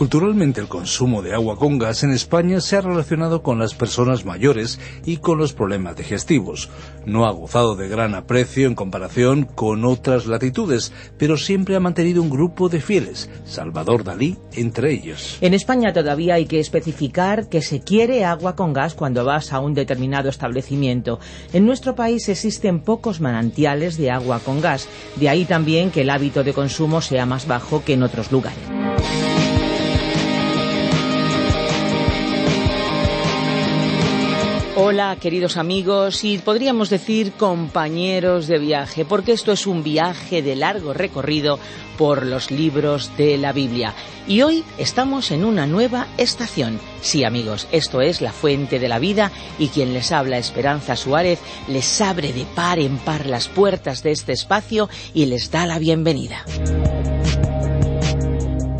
Culturalmente el consumo de agua con gas en España se ha relacionado con las personas mayores y con los problemas digestivos. No ha gozado de gran aprecio en comparación con otras latitudes, pero siempre ha mantenido un grupo de fieles, Salvador Dalí entre ellos. En España todavía hay que especificar que se quiere agua con gas cuando vas a un determinado establecimiento. En nuestro país existen pocos manantiales de agua con gas, de ahí también que el hábito de consumo sea más bajo que en otros lugares. Hola, queridos amigos, y podríamos decir compañeros de viaje, porque esto es un viaje de largo recorrido por los libros de la Biblia. Y hoy estamos en una nueva estación. Sí, amigos, esto es la fuente de la vida y quien les habla, Esperanza Suárez, les abre de par en par las puertas de este espacio y les da la bienvenida.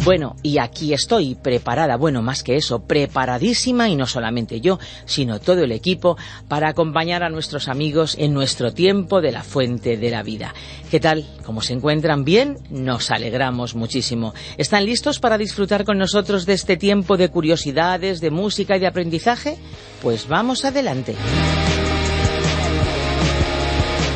Bueno, y aquí estoy, preparada, bueno, más que eso, preparadísima, y no solamente yo, sino todo el equipo, para acompañar a nuestros amigos en nuestro tiempo de la fuente de la vida. ¿Qué tal? ¿Cómo se encuentran bien? Nos alegramos muchísimo. ¿Están listos para disfrutar con nosotros de este tiempo de curiosidades, de música y de aprendizaje? Pues vamos adelante.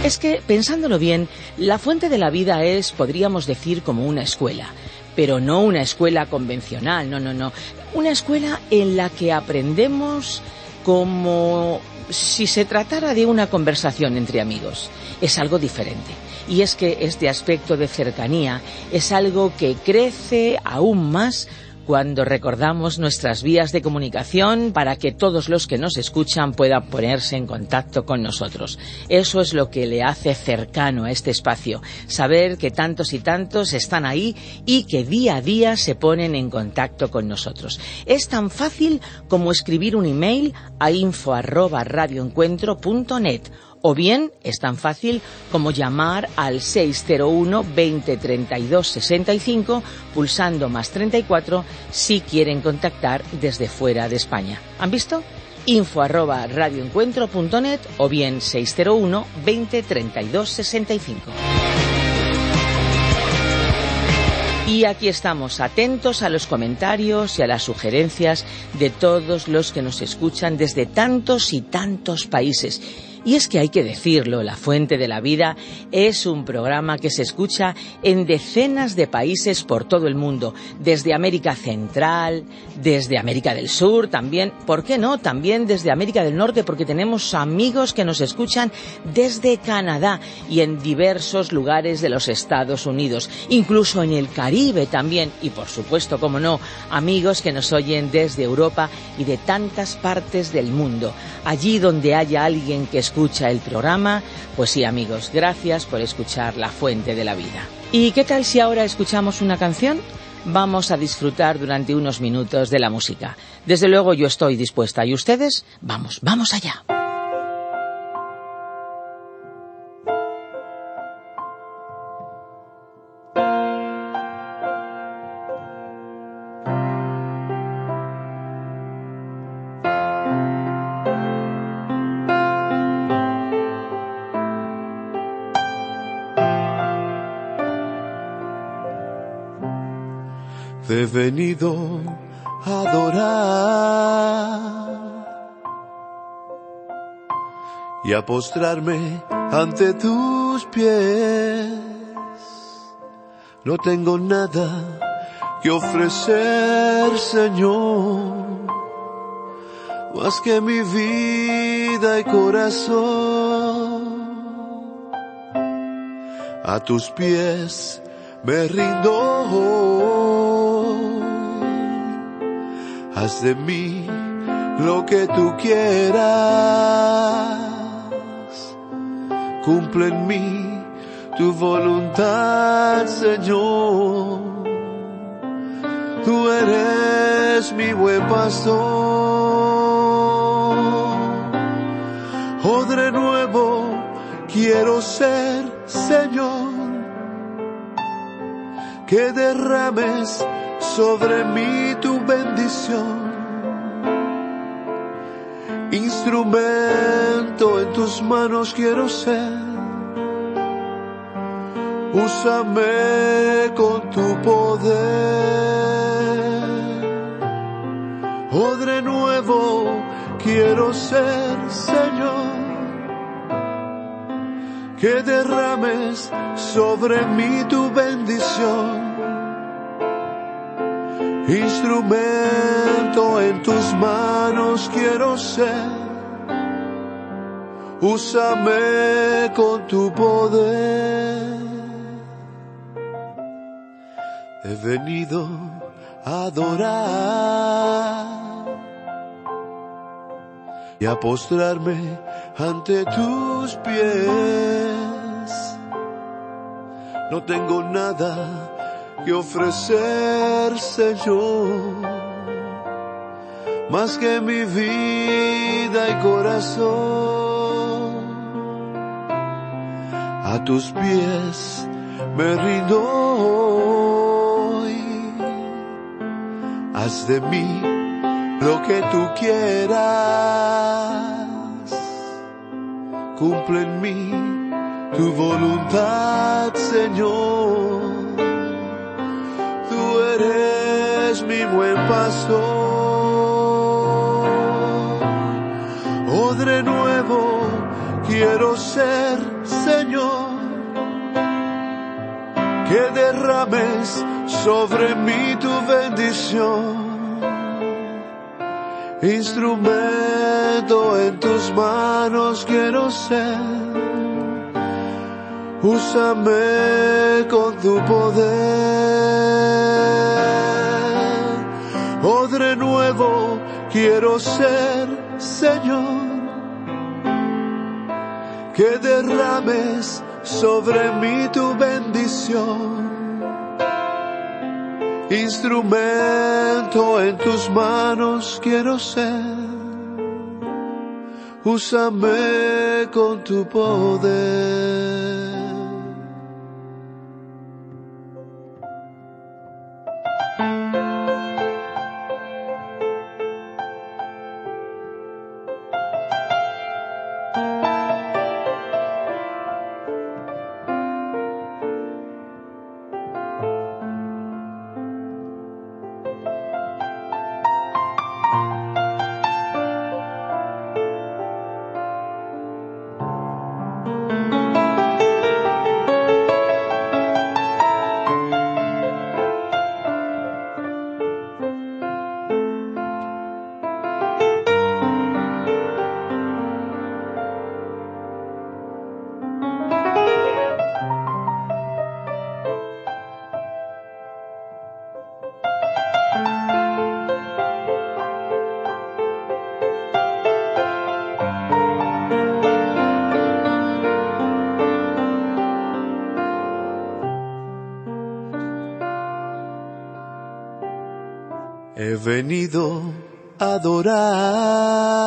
Es que, pensándolo bien, la fuente de la vida es, podríamos decir, como una escuela pero no una escuela convencional, no, no, no. Una escuela en la que aprendemos como si se tratara de una conversación entre amigos. Es algo diferente. Y es que este aspecto de cercanía es algo que crece aún más cuando recordamos nuestras vías de comunicación para que todos los que nos escuchan puedan ponerse en contacto con nosotros. Eso es lo que le hace cercano a este espacio, saber que tantos y tantos están ahí y que día a día se ponen en contacto con nosotros. Es tan fácil como escribir un email a info@radioencuentro.net o bien es tan fácil como llamar al 601 20 32 65 pulsando más 34 si quieren contactar desde fuera de España. ¿Han visto? info arroba radioencuentro.net o bien 601 20 32 65. Y aquí estamos, atentos a los comentarios y a las sugerencias de todos los que nos escuchan desde tantos y tantos países y es que hay que decirlo, La Fuente de la Vida es un programa que se escucha en decenas de países por todo el mundo, desde América Central, desde América del Sur también, ¿por qué no? También desde América del Norte, porque tenemos amigos que nos escuchan desde Canadá y en diversos lugares de los Estados Unidos, incluso en el Caribe también, y por supuesto, como no, amigos que nos oyen desde Europa y de tantas partes del mundo. Allí donde haya alguien que escucha escucha el programa, pues sí amigos, gracias por escuchar La Fuente de la Vida. ¿Y qué tal si ahora escuchamos una canción? Vamos a disfrutar durante unos minutos de la música. Desde luego yo estoy dispuesta. ¿Y ustedes? Vamos, vamos allá. Venido a adorar y a postrarme ante tus pies. No tengo nada que ofrecer, Señor, más que mi vida y corazón. A tus pies me rindo haz de mí lo que tú quieras, cumple en mí tu voluntad, Señor. Tú eres mi buen pastor. Oh, nuevo quiero ser, Señor, que derrames sobre mí tu bendición. Instrumento en tus manos quiero ser úsame con tu poder. Odre nuevo quiero ser, Señor, que derrames sobre mí tu bendición. Instrumento en tus manos quiero ser. Úsame con tu poder. he venido a adorar y a postrarme ante tus pies. No tengo nada que ofrecer, Señor, más que mi vida y corazón. A tus pies me rindo haz de mí lo que tú quieras. Cumple en mí tu voluntad, Señor. Buen pastor. Odre nuevo quiero ser, Señor. Que derrames sobre mí tu bendición. Instrumento en tus manos quiero ser. Úsame con tu poder. Nuevo quiero ser, Señor. Que derrames sobre mí tu bendición instrumento en tus manos quiero ser. Úsame con tu poder. Venido a adorar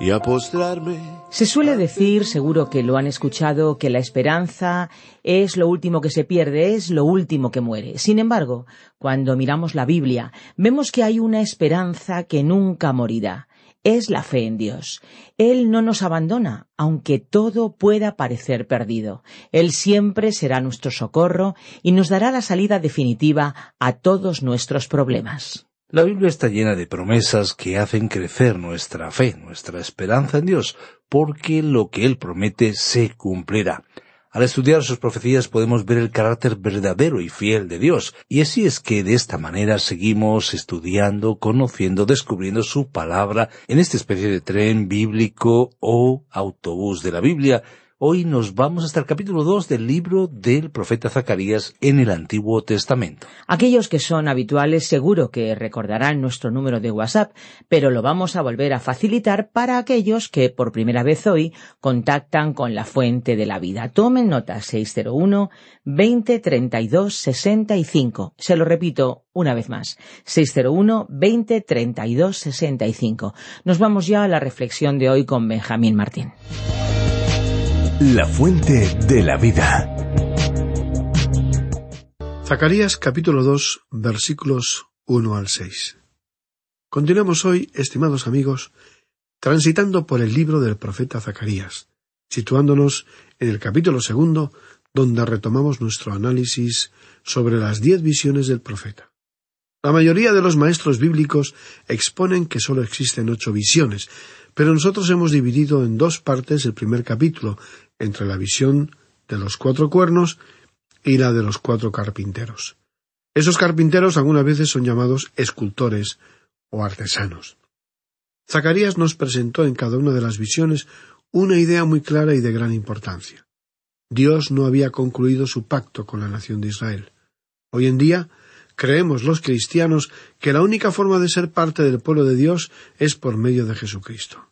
y a postrarme. Se suele decir, seguro que lo han escuchado, que la esperanza es lo último que se pierde, es lo último que muere. Sin embargo, cuando miramos la Biblia, vemos que hay una esperanza que nunca morirá es la fe en Dios. Él no nos abandona, aunque todo pueda parecer perdido. Él siempre será nuestro socorro y nos dará la salida definitiva a todos nuestros problemas. La Biblia está llena de promesas que hacen crecer nuestra fe, nuestra esperanza en Dios, porque lo que Él promete se cumplirá. Al estudiar sus profecías podemos ver el carácter verdadero y fiel de Dios, y así es que de esta manera seguimos estudiando, conociendo, descubriendo su palabra en esta especie de tren bíblico o autobús de la Biblia, Hoy nos vamos hasta el capítulo 2 del libro del profeta Zacarías en el Antiguo Testamento. Aquellos que son habituales seguro que recordarán nuestro número de WhatsApp, pero lo vamos a volver a facilitar para aquellos que por primera vez hoy contactan con la fuente de la vida. Tomen nota 601 20 32 65. Se lo repito una vez más. 601 20 32 65. Nos vamos ya a la reflexión de hoy con Benjamín Martín. La fuente de la vida. Zacarías capítulo 2 versículos 1 al 6. Continuamos hoy, estimados amigos, transitando por el libro del profeta Zacarías, situándonos en el capítulo segundo, donde retomamos nuestro análisis sobre las diez visiones del profeta. La mayoría de los maestros bíblicos exponen que sólo existen ocho visiones, pero nosotros hemos dividido en dos partes el primer capítulo, entre la visión de los cuatro cuernos y la de los cuatro carpinteros. Esos carpinteros algunas veces son llamados escultores o artesanos. Zacarías nos presentó en cada una de las visiones una idea muy clara y de gran importancia. Dios no había concluido su pacto con la nación de Israel. Hoy en día creemos los cristianos que la única forma de ser parte del pueblo de Dios es por medio de Jesucristo.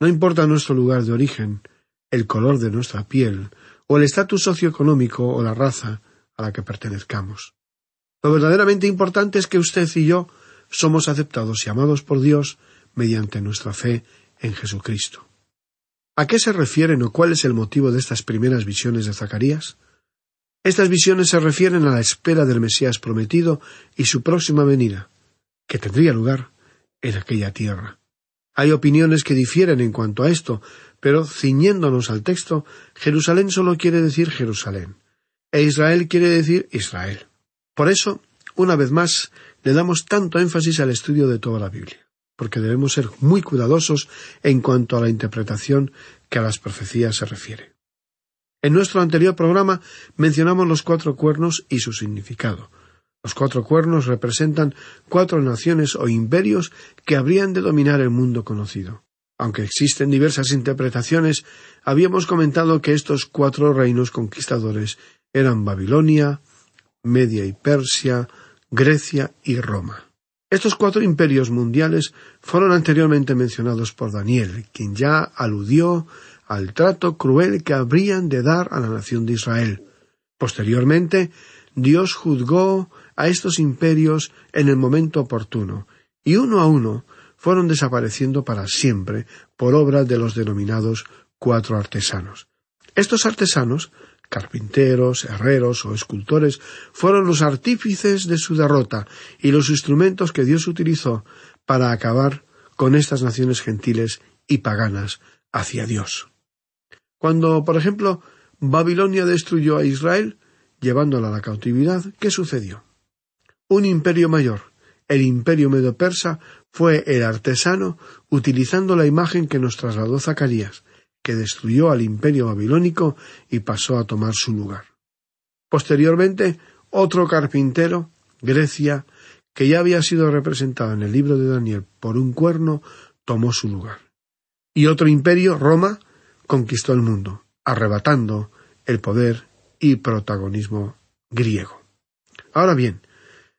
No importa nuestro lugar de origen, el color de nuestra piel, o el estatus socioeconómico o la raza a la que pertenezcamos. Lo verdaderamente importante es que usted y yo somos aceptados y amados por Dios mediante nuestra fe en Jesucristo. ¿A qué se refieren o cuál es el motivo de estas primeras visiones de Zacarías? Estas visiones se refieren a la espera del Mesías prometido y su próxima venida, que tendría lugar en aquella tierra. Hay opiniones que difieren en cuanto a esto, pero ciñéndonos al texto, Jerusalén solo quiere decir Jerusalén, e Israel quiere decir Israel. Por eso, una vez más, le damos tanto énfasis al estudio de toda la Biblia, porque debemos ser muy cuidadosos en cuanto a la interpretación que a las profecías se refiere. En nuestro anterior programa mencionamos los cuatro cuernos y su significado. Los cuatro cuernos representan cuatro naciones o imperios que habrían de dominar el mundo conocido. Aunque existen diversas interpretaciones, habíamos comentado que estos cuatro reinos conquistadores eran Babilonia, Media y Persia, Grecia y Roma. Estos cuatro imperios mundiales fueron anteriormente mencionados por Daniel, quien ya aludió al trato cruel que habrían de dar a la nación de Israel. Posteriormente, Dios juzgó a estos imperios en el momento oportuno, y uno a uno fueron desapareciendo para siempre por obra de los denominados cuatro artesanos. Estos artesanos, carpinteros, herreros o escultores, fueron los artífices de su derrota y los instrumentos que Dios utilizó para acabar con estas naciones gentiles y paganas hacia Dios. Cuando, por ejemplo, Babilonia destruyó a Israel, llevándola a la cautividad, ¿qué sucedió? Un imperio mayor, el imperio medo-persa, fue el artesano utilizando la imagen que nos trasladó Zacarías, que destruyó al imperio babilónico y pasó a tomar su lugar. Posteriormente, otro carpintero, Grecia, que ya había sido representado en el libro de Daniel por un cuerno, tomó su lugar. Y otro imperio, Roma, conquistó el mundo, arrebatando el poder y protagonismo griego. Ahora bien,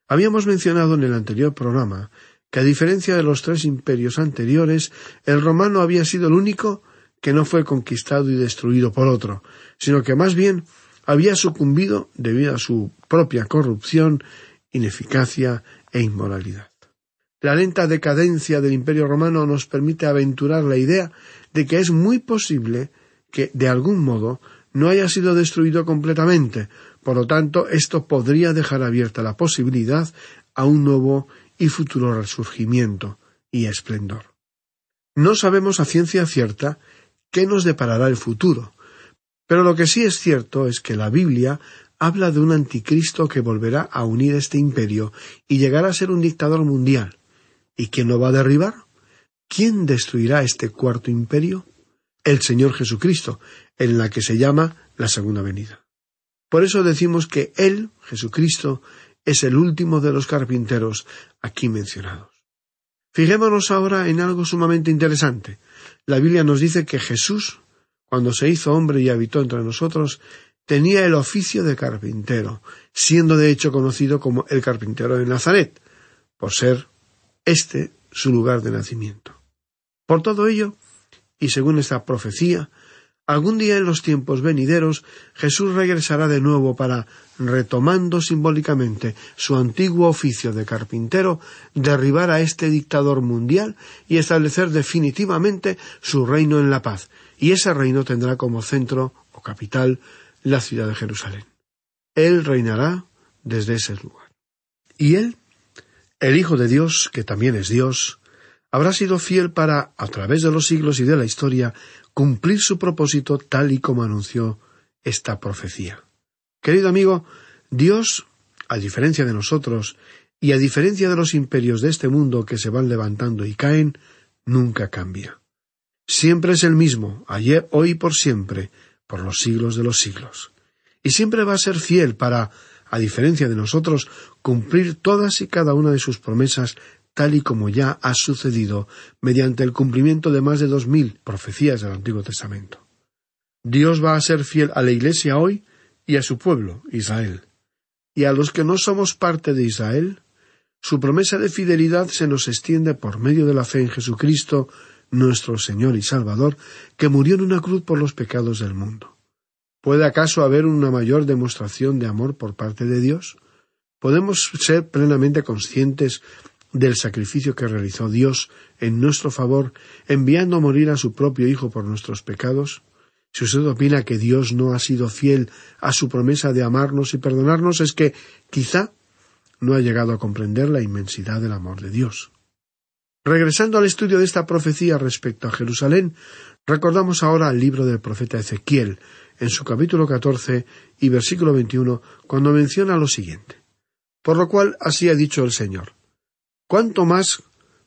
habíamos mencionado en el anterior programa que a diferencia de los tres imperios anteriores, el romano había sido el único que no fue conquistado y destruido por otro, sino que más bien había sucumbido debido a su propia corrupción, ineficacia e inmoralidad. La lenta decadencia del imperio romano nos permite aventurar la idea de que es muy posible que, de algún modo, no haya sido destruido completamente. Por lo tanto, esto podría dejar abierta la posibilidad a un nuevo y futuro resurgimiento y esplendor. No sabemos a ciencia cierta qué nos deparará el futuro, pero lo que sí es cierto es que la Biblia habla de un anticristo que volverá a unir este imperio y llegará a ser un dictador mundial. ¿Y quién lo va a derribar? ¿Quién destruirá este cuarto imperio? El Señor Jesucristo, en la que se llama la segunda venida. Por eso decimos que Él, Jesucristo, es el último de los carpinteros aquí mencionados. Fijémonos ahora en algo sumamente interesante. La Biblia nos dice que Jesús, cuando se hizo hombre y habitó entre nosotros, tenía el oficio de carpintero, siendo de hecho conocido como el carpintero de Nazaret, por ser este su lugar de nacimiento. Por todo ello, y según esta profecía, algún día en los tiempos venideros Jesús regresará de nuevo para, retomando simbólicamente su antiguo oficio de carpintero, derribar a este dictador mundial y establecer definitivamente su reino en la paz, y ese reino tendrá como centro o capital la ciudad de Jerusalén. Él reinará desde ese lugar. Y él, el Hijo de Dios, que también es Dios, habrá sido fiel para, a través de los siglos y de la historia, cumplir su propósito tal y como anunció esta profecía. Querido amigo, Dios, a diferencia de nosotros, y a diferencia de los imperios de este mundo que se van levantando y caen, nunca cambia. Siempre es el mismo, ayer, hoy por siempre, por los siglos de los siglos. Y siempre va a ser fiel para, a diferencia de nosotros, cumplir todas y cada una de sus promesas tal y como ya ha sucedido mediante el cumplimiento de más de dos mil profecías del Antiguo Testamento. Dios va a ser fiel a la Iglesia hoy y a su pueblo, Israel. Y a los que no somos parte de Israel, su promesa de fidelidad se nos extiende por medio de la fe en Jesucristo, nuestro Señor y Salvador, que murió en una cruz por los pecados del mundo. ¿Puede acaso haber una mayor demostración de amor por parte de Dios? ¿Podemos ser plenamente conscientes del sacrificio que realizó Dios en nuestro favor, enviando a morir a su propio Hijo por nuestros pecados? Si usted opina que Dios no ha sido fiel a su promesa de amarnos y perdonarnos, es que quizá no ha llegado a comprender la inmensidad del amor de Dios. Regresando al estudio de esta profecía respecto a Jerusalén, recordamos ahora el libro del profeta Ezequiel, en su capítulo catorce y versículo veintiuno, cuando menciona lo siguiente. Por lo cual así ha dicho el Señor. ¿Cuánto más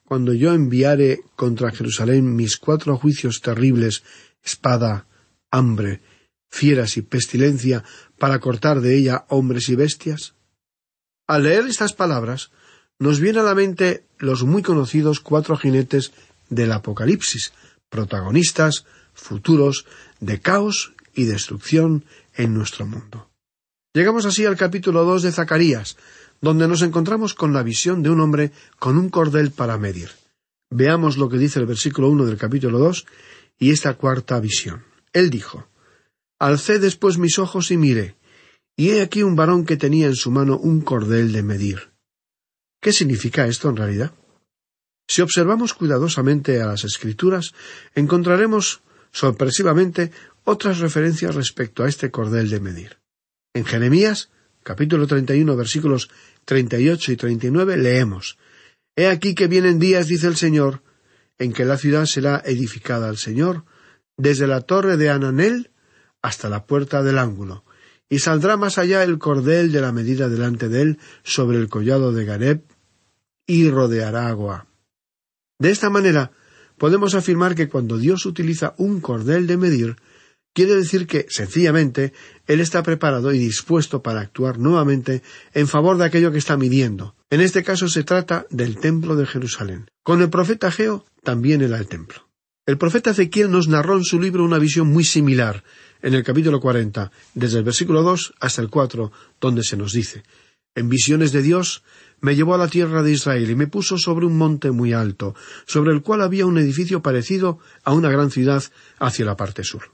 cuando yo enviare contra Jerusalén mis cuatro juicios terribles, espada, hambre, fieras y pestilencia, para cortar de ella hombres y bestias? Al leer estas palabras, nos viene a la mente los muy conocidos cuatro jinetes del Apocalipsis, protagonistas futuros de caos y destrucción en nuestro mundo. Llegamos así al capítulo dos de Zacarías, donde nos encontramos con la visión de un hombre con un cordel para medir. Veamos lo que dice el versículo uno del capítulo dos y esta cuarta visión. Él dijo Alcé después mis ojos y miré, y he aquí un varón que tenía en su mano un cordel de medir. ¿Qué significa esto en realidad? Si observamos cuidadosamente a las escrituras, encontraremos sorpresivamente otras referencias respecto a este cordel de medir. En Jeremías, capítulo 31, versículos 38 y 39 leemos He aquí que vienen días, dice el Señor, en que la ciudad será edificada al Señor, desde la torre de Ananel hasta la puerta del ángulo, y saldrá más allá el cordel de la medida delante de él sobre el collado de Gareb, y rodeará agua. De esta manera, podemos afirmar que cuando Dios utiliza un cordel de medir, Quiere decir que, sencillamente, Él está preparado y dispuesto para actuar nuevamente en favor de aquello que está midiendo. En este caso se trata del templo de Jerusalén. Con el profeta Geo también era el templo. El profeta Ezequiel nos narró en su libro una visión muy similar, en el capítulo cuarenta, desde el versículo dos hasta el cuatro, donde se nos dice En visiones de Dios me llevó a la tierra de Israel y me puso sobre un monte muy alto, sobre el cual había un edificio parecido a una gran ciudad hacia la parte sur.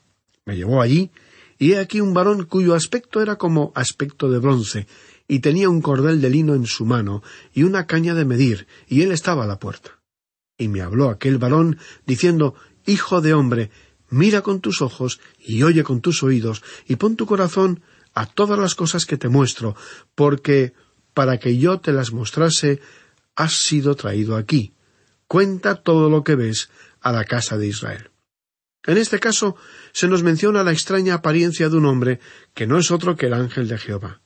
Me llevó allí, y he aquí un varón cuyo aspecto era como aspecto de bronce, y tenía un cordel de lino en su mano, y una caña de medir, y él estaba a la puerta. Y me habló aquel varón, diciendo Hijo de hombre, mira con tus ojos, y oye con tus oídos, y pon tu corazón a todas las cosas que te muestro, porque para que yo te las mostrase, has sido traído aquí. Cuenta todo lo que ves a la casa de Israel. En este caso se nos menciona la extraña apariencia de un hombre que no es otro que el ángel de Jehová.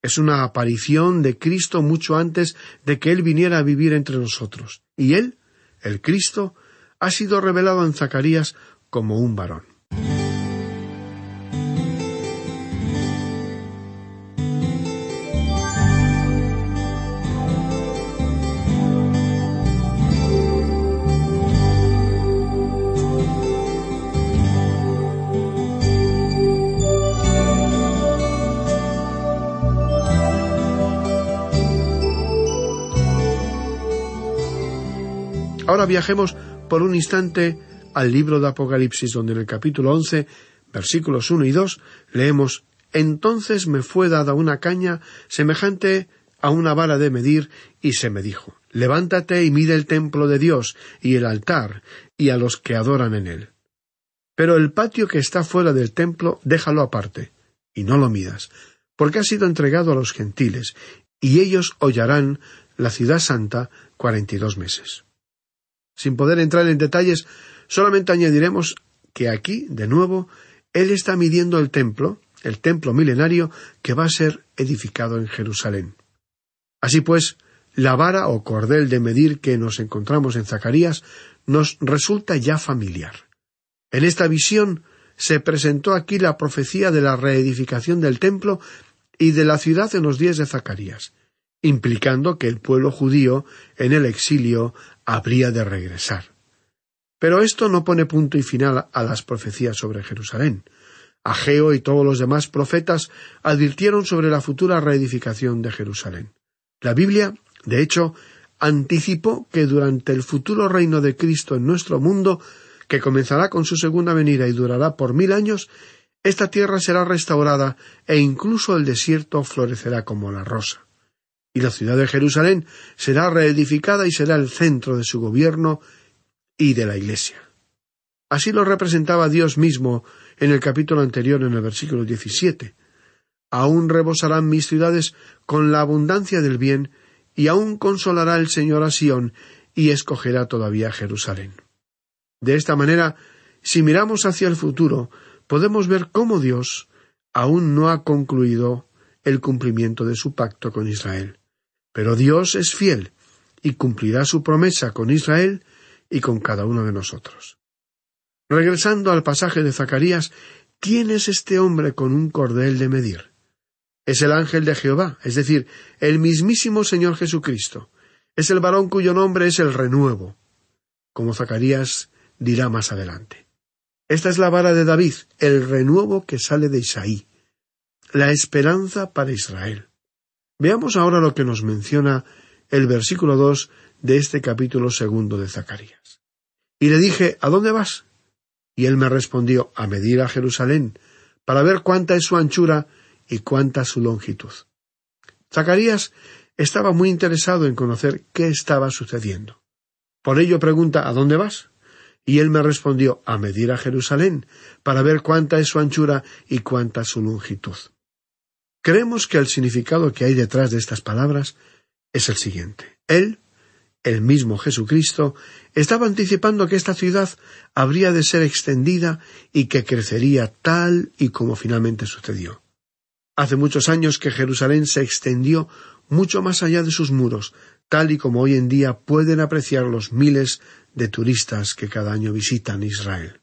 Es una aparición de Cristo mucho antes de que Él viniera a vivir entre nosotros. Y Él, el Cristo, ha sido revelado en Zacarías como un varón. Ahora viajemos por un instante al libro de Apocalipsis, donde en el capítulo once, versículos uno y dos, leemos Entonces me fue dada una caña semejante a una vara de medir, y se me dijo Levántate y mide el templo de Dios, y el altar, y a los que adoran en él. Pero el patio que está fuera del templo déjalo aparte, y no lo midas, porque ha sido entregado a los gentiles, y ellos hollarán la ciudad santa cuarenta y dos meses. Sin poder entrar en detalles, solamente añadiremos que aquí, de nuevo, él está midiendo el templo, el templo milenario que va a ser edificado en Jerusalén. Así pues, la vara o cordel de medir que nos encontramos en Zacarías nos resulta ya familiar. En esta visión se presentó aquí la profecía de la reedificación del templo y de la ciudad en los días de Zacarías, implicando que el pueblo judío en el exilio habría de regresar. Pero esto no pone punto y final a las profecías sobre Jerusalén. Ageo y todos los demás profetas advirtieron sobre la futura reedificación de Jerusalén. La Biblia, de hecho, anticipó que durante el futuro reino de Cristo en nuestro mundo, que comenzará con su segunda venida y durará por mil años, esta tierra será restaurada e incluso el desierto florecerá como la rosa. Y la ciudad de Jerusalén será reedificada y será el centro de su gobierno y de la Iglesia. Así lo representaba Dios mismo en el capítulo anterior en el versículo 17. Aún rebosarán mis ciudades con la abundancia del bien, y aún consolará el Señor a Sión, y escogerá todavía Jerusalén. De esta manera, si miramos hacia el futuro, podemos ver cómo Dios aún no ha concluido el cumplimiento de su pacto con Israel. Pero Dios es fiel y cumplirá su promesa con Israel y con cada uno de nosotros. Regresando al pasaje de Zacarías, ¿quién es este hombre con un cordel de medir? Es el ángel de Jehová, es decir, el mismísimo Señor Jesucristo. Es el varón cuyo nombre es el renuevo, como Zacarías dirá más adelante. Esta es la vara de David, el renuevo que sale de Isaí, la esperanza para Israel. Veamos ahora lo que nos menciona el versículo dos de este capítulo segundo de Zacarías. Y le dije, ¿A dónde vas? Y él me respondió, a medir a Jerusalén, para ver cuánta es su anchura y cuánta su longitud. Zacarías estaba muy interesado en conocer qué estaba sucediendo. Por ello pregunta, ¿A dónde vas? Y él me respondió a medir a Jerusalén, para ver cuánta es su anchura y cuánta su longitud. Creemos que el significado que hay detrás de estas palabras es el siguiente. Él, el mismo Jesucristo, estaba anticipando que esta ciudad habría de ser extendida y que crecería tal y como finalmente sucedió. Hace muchos años que Jerusalén se extendió mucho más allá de sus muros, tal y como hoy en día pueden apreciar los miles de turistas que cada año visitan Israel.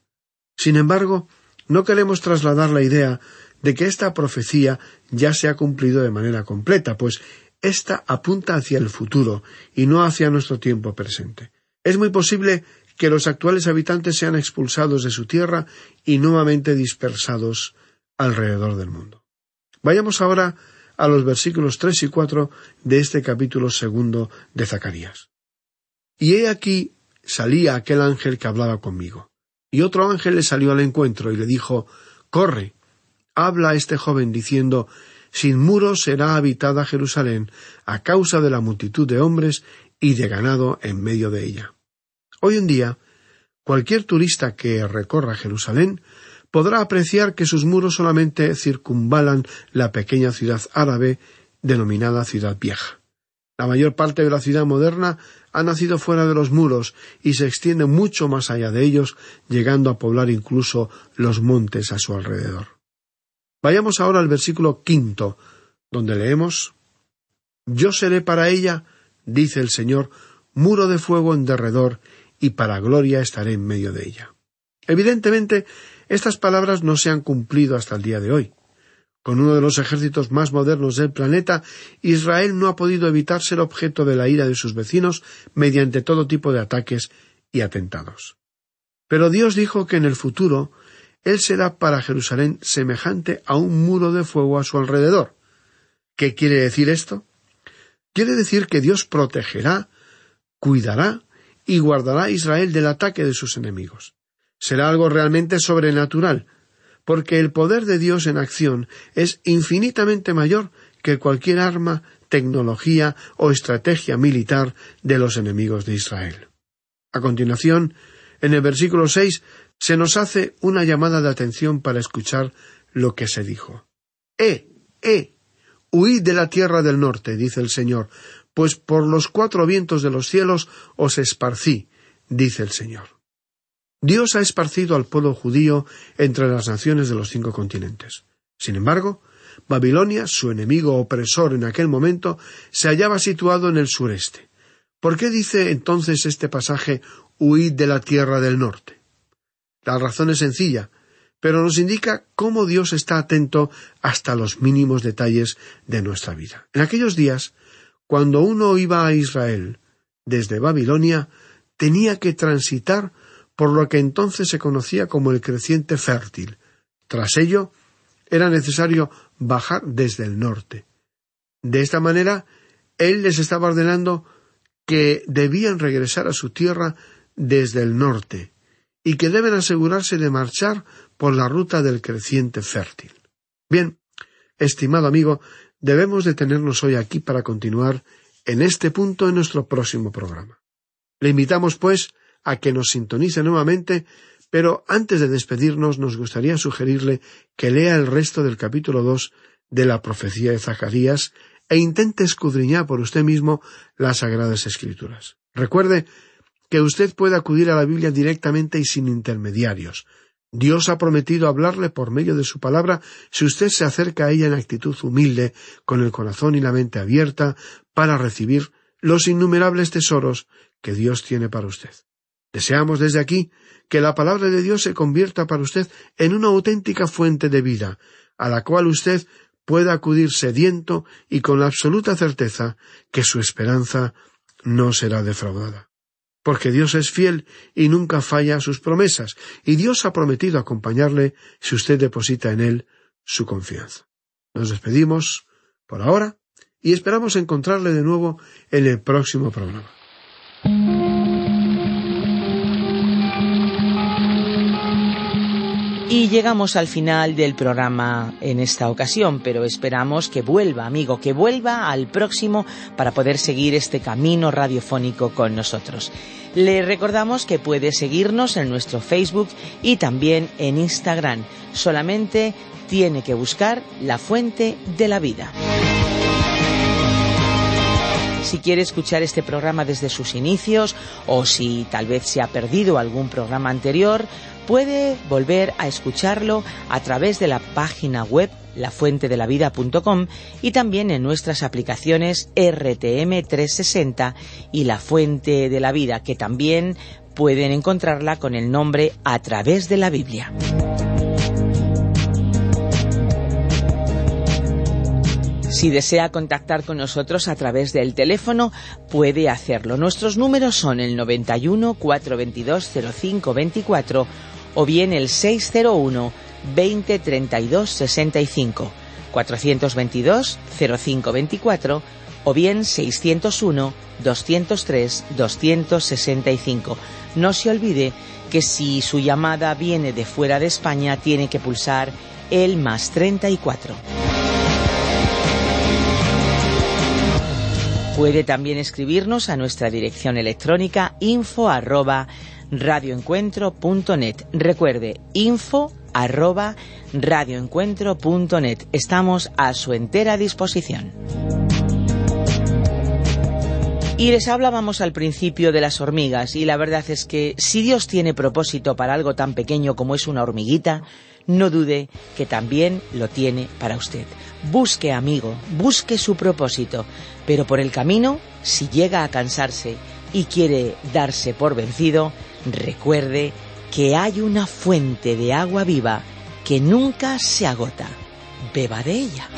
Sin embargo, no queremos trasladar la idea de que esta profecía ya se ha cumplido de manera completa, pues ésta apunta hacia el futuro y no hacia nuestro tiempo presente. Es muy posible que los actuales habitantes sean expulsados de su tierra y nuevamente dispersados alrededor del mundo. Vayamos ahora a los versículos tres y cuatro de este capítulo segundo de Zacarías. Y he aquí salía aquel ángel que hablaba conmigo. Y otro ángel le salió al encuentro y le dijo Corre, habla este joven diciendo Sin muros será habitada Jerusalén a causa de la multitud de hombres y de ganado en medio de ella. Hoy en día, cualquier turista que recorra Jerusalén podrá apreciar que sus muros solamente circunvalan la pequeña ciudad árabe denominada Ciudad Vieja. La mayor parte de la ciudad moderna ha nacido fuera de los muros y se extiende mucho más allá de ellos, llegando a poblar incluso los montes a su alrededor. Vayamos ahora al versículo quinto, donde leemos Yo seré para ella, dice el Señor, muro de fuego en derredor, y para gloria estaré en medio de ella. Evidentemente, estas palabras no se han cumplido hasta el día de hoy. Con uno de los ejércitos más modernos del planeta, Israel no ha podido evitar ser objeto de la ira de sus vecinos mediante todo tipo de ataques y atentados. Pero Dios dijo que en el futuro Él será para Jerusalén semejante a un muro de fuego a su alrededor. ¿Qué quiere decir esto? Quiere decir que Dios protegerá, cuidará y guardará a Israel del ataque de sus enemigos. Será algo realmente sobrenatural, porque el poder de Dios en acción es infinitamente mayor que cualquier arma, tecnología o estrategia militar de los enemigos de Israel. A continuación, en el versículo seis se nos hace una llamada de atención para escuchar lo que se dijo. ¡Eh! ¡Eh! Huid de la tierra del norte, dice el Señor, pues por los cuatro vientos de los cielos os esparcí, dice el Señor. Dios ha esparcido al pueblo judío entre las naciones de los cinco continentes. Sin embargo, Babilonia, su enemigo opresor en aquel momento, se hallaba situado en el sureste. ¿Por qué dice entonces este pasaje huid de la tierra del norte? La razón es sencilla, pero nos indica cómo Dios está atento hasta los mínimos detalles de nuestra vida. En aquellos días, cuando uno iba a Israel desde Babilonia, tenía que transitar por lo que entonces se conocía como el creciente fértil. Tras ello, era necesario bajar desde el norte. De esta manera, él les estaba ordenando que debían regresar a su tierra desde el norte y que deben asegurarse de marchar por la ruta del creciente fértil. Bien, estimado amigo, debemos detenernos hoy aquí para continuar en este punto en nuestro próximo programa. Le invitamos, pues, a que nos sintonice nuevamente, pero antes de despedirnos nos gustaría sugerirle que lea el resto del capítulo dos de la profecía de Zacarías e intente escudriñar por usted mismo las Sagradas Escrituras. Recuerde que usted puede acudir a la Biblia directamente y sin intermediarios. Dios ha prometido hablarle por medio de su palabra si usted se acerca a ella en actitud humilde, con el corazón y la mente abierta, para recibir los innumerables tesoros que Dios tiene para usted. Deseamos desde aquí que la palabra de Dios se convierta para usted en una auténtica fuente de vida, a la cual usted pueda acudir sediento y con la absoluta certeza que su esperanza no será defraudada. Porque Dios es fiel y nunca falla sus promesas, y Dios ha prometido acompañarle si usted deposita en Él su confianza. Nos despedimos por ahora y esperamos encontrarle de nuevo en el próximo programa. Y llegamos al final del programa en esta ocasión, pero esperamos que vuelva, amigo, que vuelva al próximo para poder seguir este camino radiofónico con nosotros. Le recordamos que puede seguirnos en nuestro Facebook y también en Instagram. Solamente tiene que buscar la fuente de la vida. Si quiere escuchar este programa desde sus inicios o si tal vez se ha perdido algún programa anterior, puede volver a escucharlo a través de la página web lafuentedelavida.com y también en nuestras aplicaciones RTM 360 y La Fuente de la Vida, que también pueden encontrarla con el nombre A través de la Biblia. Si desea contactar con nosotros a través del teléfono, puede hacerlo. Nuestros números son el 91 422 0524 o bien el 601 20 32 65 422 0524 o bien 601 203 265. No se olvide que si su llamada viene de fuera de España tiene que pulsar el más 34. Puede también escribirnos a nuestra dirección electrónica info arroba. Recuerde, info arroba. Estamos a su entera disposición. Y les hablábamos al principio de las hormigas y la verdad es que si Dios tiene propósito para algo tan pequeño como es una hormiguita, no dude que también lo tiene para usted. Busque, amigo, busque su propósito, pero por el camino, si llega a cansarse y quiere darse por vencido, recuerde que hay una fuente de agua viva que nunca se agota. Beba de ella.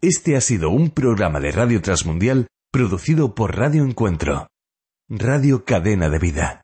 Este ha sido un programa de Radio Transmundial producido por Radio Encuentro, Radio Cadena de Vida.